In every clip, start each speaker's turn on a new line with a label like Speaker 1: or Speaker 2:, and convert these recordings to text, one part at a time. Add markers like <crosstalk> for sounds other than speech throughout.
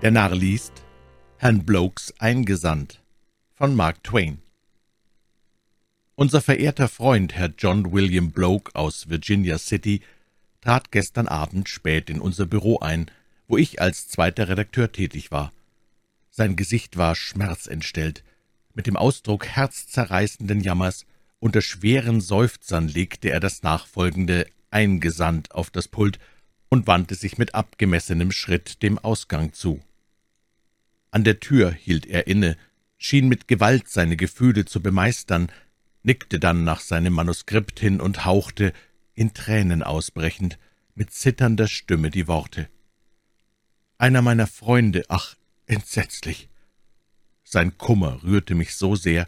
Speaker 1: Der Narr liest Herrn Blokes eingesandt von Mark Twain. Unser verehrter Freund, Herr John William Bloke aus Virginia City, trat gestern Abend spät in unser Büro ein, wo ich als zweiter Redakteur tätig war. Sein Gesicht war schmerzentstellt. Mit dem Ausdruck herzzerreißenden Jammers unter schweren Seufzern legte er das nachfolgende eingesandt auf das Pult und wandte sich mit abgemessenem Schritt dem Ausgang zu. An der Tür hielt er inne, schien mit Gewalt seine Gefühle zu bemeistern, nickte dann nach seinem Manuskript hin und hauchte, in Tränen ausbrechend, mit zitternder Stimme die Worte. »Einer meiner Freunde, ach, entsetzlich!« Sein Kummer rührte mich so sehr,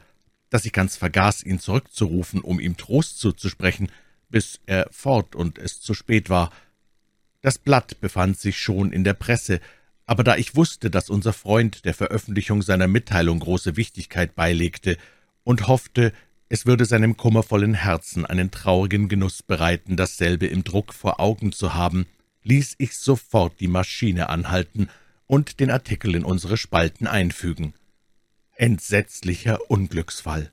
Speaker 1: dass ich ganz vergaß, ihn zurückzurufen, um ihm Trost zuzusprechen, bis er fort und es zu spät war. Das Blatt befand sich schon in der Presse, aber da ich wusste, dass unser Freund der Veröffentlichung seiner Mitteilung große Wichtigkeit beilegte und hoffte, es würde seinem kummervollen Herzen einen traurigen Genuss bereiten, dasselbe im Druck vor Augen zu haben, ließ ich sofort die Maschine anhalten und den Artikel in unsere Spalten einfügen. Entsetzlicher Unglücksfall.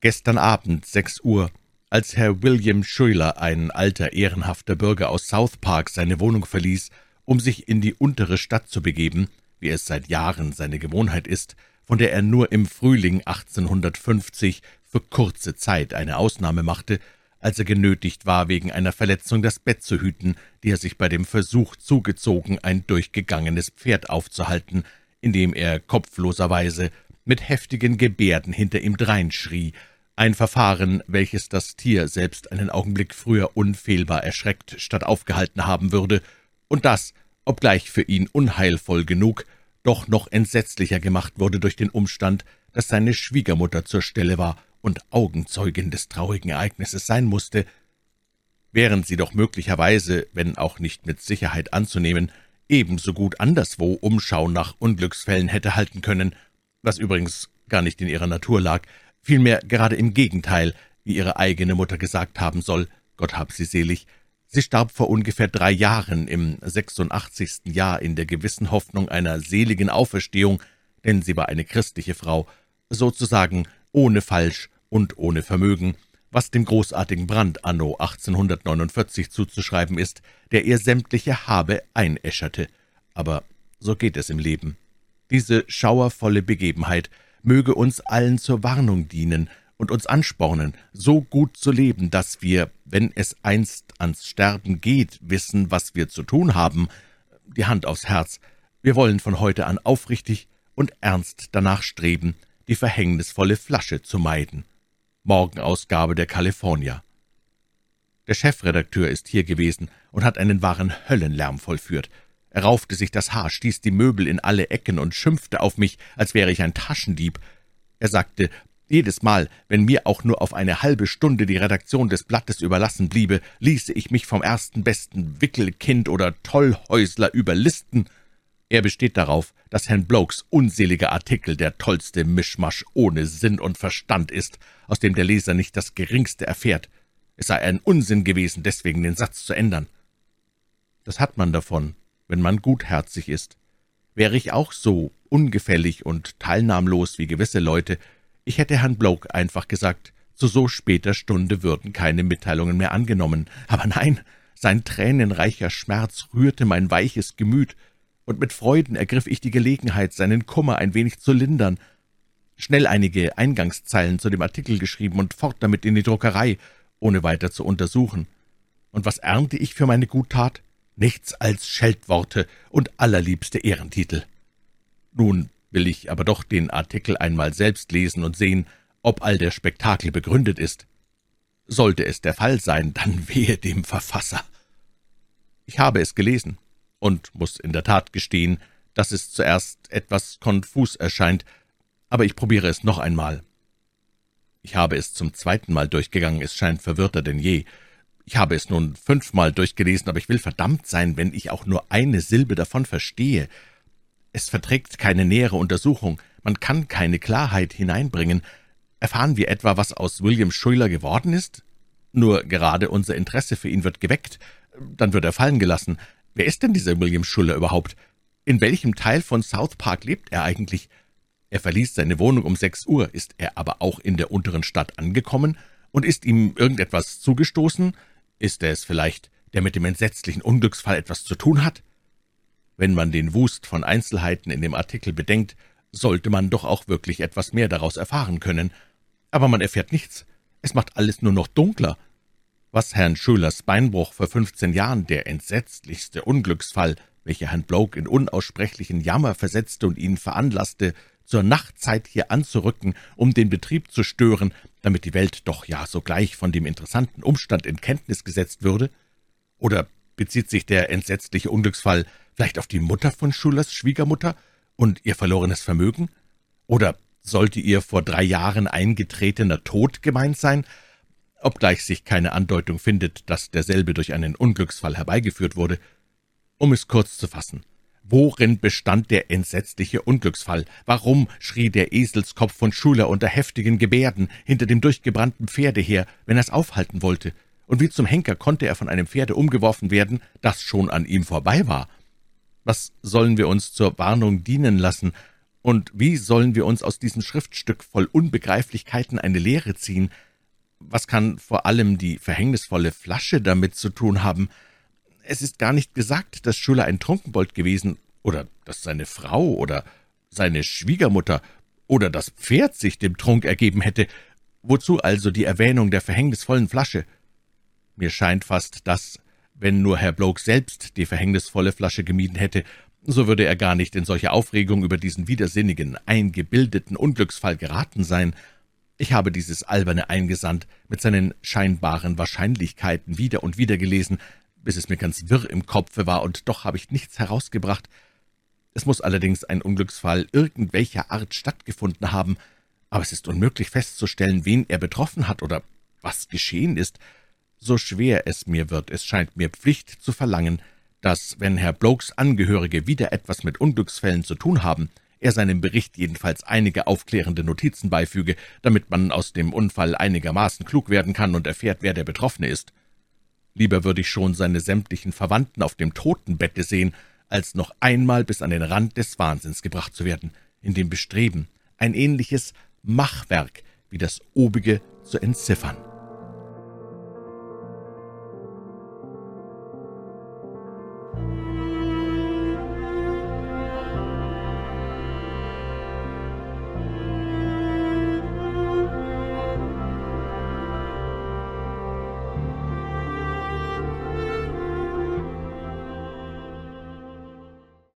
Speaker 1: Gestern Abend, sechs Uhr, als Herr William Schuyler, ein alter, ehrenhafter Bürger aus South Park, seine Wohnung verließ, um sich in die untere Stadt zu begeben, wie es seit Jahren seine Gewohnheit ist, von der er nur im Frühling 1850 für kurze Zeit eine Ausnahme machte, als er genötigt war, wegen einer Verletzung das Bett zu hüten, die er sich bei dem Versuch zugezogen, ein durchgegangenes Pferd aufzuhalten, indem er kopfloserweise mit heftigen Gebärden hinter ihm dreinschrie, ein Verfahren, welches das Tier selbst einen Augenblick früher unfehlbar erschreckt statt aufgehalten haben würde, und das, obgleich für ihn unheilvoll genug, doch noch entsetzlicher gemacht wurde durch den Umstand, dass seine Schwiegermutter zur Stelle war und Augenzeugin des traurigen Ereignisses sein musste, während sie doch möglicherweise, wenn auch nicht mit Sicherheit anzunehmen, ebenso gut anderswo Umschau nach Unglücksfällen hätte halten können, was übrigens gar nicht in ihrer Natur lag, vielmehr gerade im Gegenteil, wie ihre eigene Mutter gesagt haben soll, Gott hab sie selig, Sie starb vor ungefähr drei Jahren im 86. Jahr in der gewissen Hoffnung einer seligen Auferstehung, denn sie war eine christliche Frau, sozusagen ohne Falsch und ohne Vermögen, was dem großartigen Brand anno 1849 zuzuschreiben ist, der ihr sämtliche Habe einäscherte. Aber so geht es im Leben. Diese schauervolle Begebenheit möge uns allen zur Warnung dienen, und uns anspornen, so gut zu leben, dass wir, wenn es einst ans Sterben geht, wissen, was wir zu tun haben. Die Hand aufs Herz. Wir wollen von heute an aufrichtig und ernst danach streben, die verhängnisvolle Flasche zu meiden. Morgenausgabe der California. Der Chefredakteur ist hier gewesen und hat einen wahren Höllenlärm vollführt. Er raufte sich das Haar, stieß die Möbel in alle Ecken und schimpfte auf mich, als wäre ich ein Taschendieb. Er sagte, jedes Mal, wenn mir auch nur auf eine halbe Stunde die Redaktion des Blattes überlassen bliebe, ließe ich mich vom ersten besten Wickelkind oder Tollhäusler überlisten. Er besteht darauf, dass Herrn Blokes unseliger Artikel der tollste Mischmasch ohne Sinn und Verstand ist, aus dem der Leser nicht das Geringste erfährt. Es sei ein Unsinn gewesen, deswegen den Satz zu ändern. Das hat man davon, wenn man gutherzig ist. Wäre ich auch so ungefällig und teilnahmlos wie gewisse Leute, ich hätte Herrn Bloke einfach gesagt, zu so später Stunde würden keine Mitteilungen mehr angenommen. Aber nein, sein tränenreicher Schmerz rührte mein weiches Gemüt, und mit Freuden ergriff ich die Gelegenheit, seinen Kummer ein wenig zu lindern. Schnell einige Eingangszeilen zu dem Artikel geschrieben und fort damit in die Druckerei, ohne weiter zu untersuchen. Und was ernte ich für meine Guttat? Nichts als Scheltworte und allerliebste Ehrentitel. Nun will ich aber doch den Artikel einmal selbst lesen und sehen, ob all der Spektakel begründet ist. Sollte es der Fall sein, dann <laughs> wehe dem Verfasser. Ich habe es gelesen und muss in der Tat gestehen, dass es zuerst etwas konfus erscheint, aber ich probiere es noch einmal. Ich habe es zum zweiten Mal durchgegangen, es scheint verwirrter denn je. Ich habe es nun fünfmal durchgelesen, aber ich will verdammt sein, wenn ich auch nur eine Silbe davon verstehe. Es verträgt keine nähere Untersuchung, man kann keine Klarheit hineinbringen. Erfahren wir etwa, was aus William Schuyler geworden ist? Nur gerade unser Interesse für ihn wird geweckt, dann wird er fallen gelassen. Wer ist denn dieser William Schuyler überhaupt? In welchem Teil von South Park lebt er eigentlich? Er verließ seine Wohnung um sechs Uhr. Ist er aber auch in der unteren Stadt angekommen? Und ist ihm irgendetwas zugestoßen? Ist er es vielleicht, der mit dem entsetzlichen Unglücksfall etwas zu tun hat? Wenn man den Wust von Einzelheiten in dem Artikel bedenkt, sollte man doch auch wirklich etwas mehr daraus erfahren können. Aber man erfährt nichts. Es macht alles nur noch dunkler. Was Herrn Schülers Beinbruch vor fünfzehn Jahren der entsetzlichste Unglücksfall, welcher Herrn Bloke in unaussprechlichen Jammer versetzte und ihn veranlasste, zur Nachtzeit hier anzurücken, um den Betrieb zu stören, damit die Welt doch ja sogleich von dem interessanten Umstand in Kenntnis gesetzt würde? Oder bezieht sich der entsetzliche Unglücksfall vielleicht auf die Mutter von Schulers Schwiegermutter und ihr verlorenes Vermögen? Oder sollte ihr vor drei Jahren eingetretener Tod gemeint sein, obgleich sich keine Andeutung findet, dass derselbe durch einen Unglücksfall herbeigeführt wurde? Um es kurz zu fassen, worin bestand der entsetzliche Unglücksfall? Warum schrie der Eselskopf von Schuler unter heftigen Gebärden hinter dem durchgebrannten Pferde her, wenn er es aufhalten wollte? Und wie zum Henker konnte er von einem Pferde umgeworfen werden, das schon an ihm vorbei war? Was sollen wir uns zur Warnung dienen lassen, und wie sollen wir uns aus diesem Schriftstück voll Unbegreiflichkeiten eine Lehre ziehen? Was kann vor allem die verhängnisvolle Flasche damit zu tun haben? Es ist gar nicht gesagt, dass Schuller ein Trunkenbold gewesen, oder dass seine Frau oder seine Schwiegermutter oder das Pferd sich dem Trunk ergeben hätte. Wozu also die Erwähnung der verhängnisvollen Flasche? Mir scheint fast, dass wenn nur Herr Bloke selbst die verhängnisvolle Flasche gemieden hätte, so würde er gar nicht in solche Aufregung über diesen widersinnigen, eingebildeten Unglücksfall geraten sein. Ich habe dieses alberne eingesandt mit seinen scheinbaren Wahrscheinlichkeiten wieder und wieder gelesen, bis es mir ganz wirr im Kopfe war, und doch habe ich nichts herausgebracht. Es muss allerdings ein Unglücksfall irgendwelcher Art stattgefunden haben, aber es ist unmöglich festzustellen, wen er betroffen hat oder was geschehen ist so schwer es mir wird, es scheint mir Pflicht zu verlangen, dass, wenn Herr Blokes Angehörige wieder etwas mit Unglücksfällen zu tun haben, er seinem Bericht jedenfalls einige aufklärende Notizen beifüge, damit man aus dem Unfall einigermaßen klug werden kann und erfährt, wer der Betroffene ist. Lieber würde ich schon seine sämtlichen Verwandten auf dem Totenbette sehen, als noch einmal bis an den Rand des Wahnsinns gebracht zu werden, in dem Bestreben, ein ähnliches Machwerk wie das obige zu entziffern.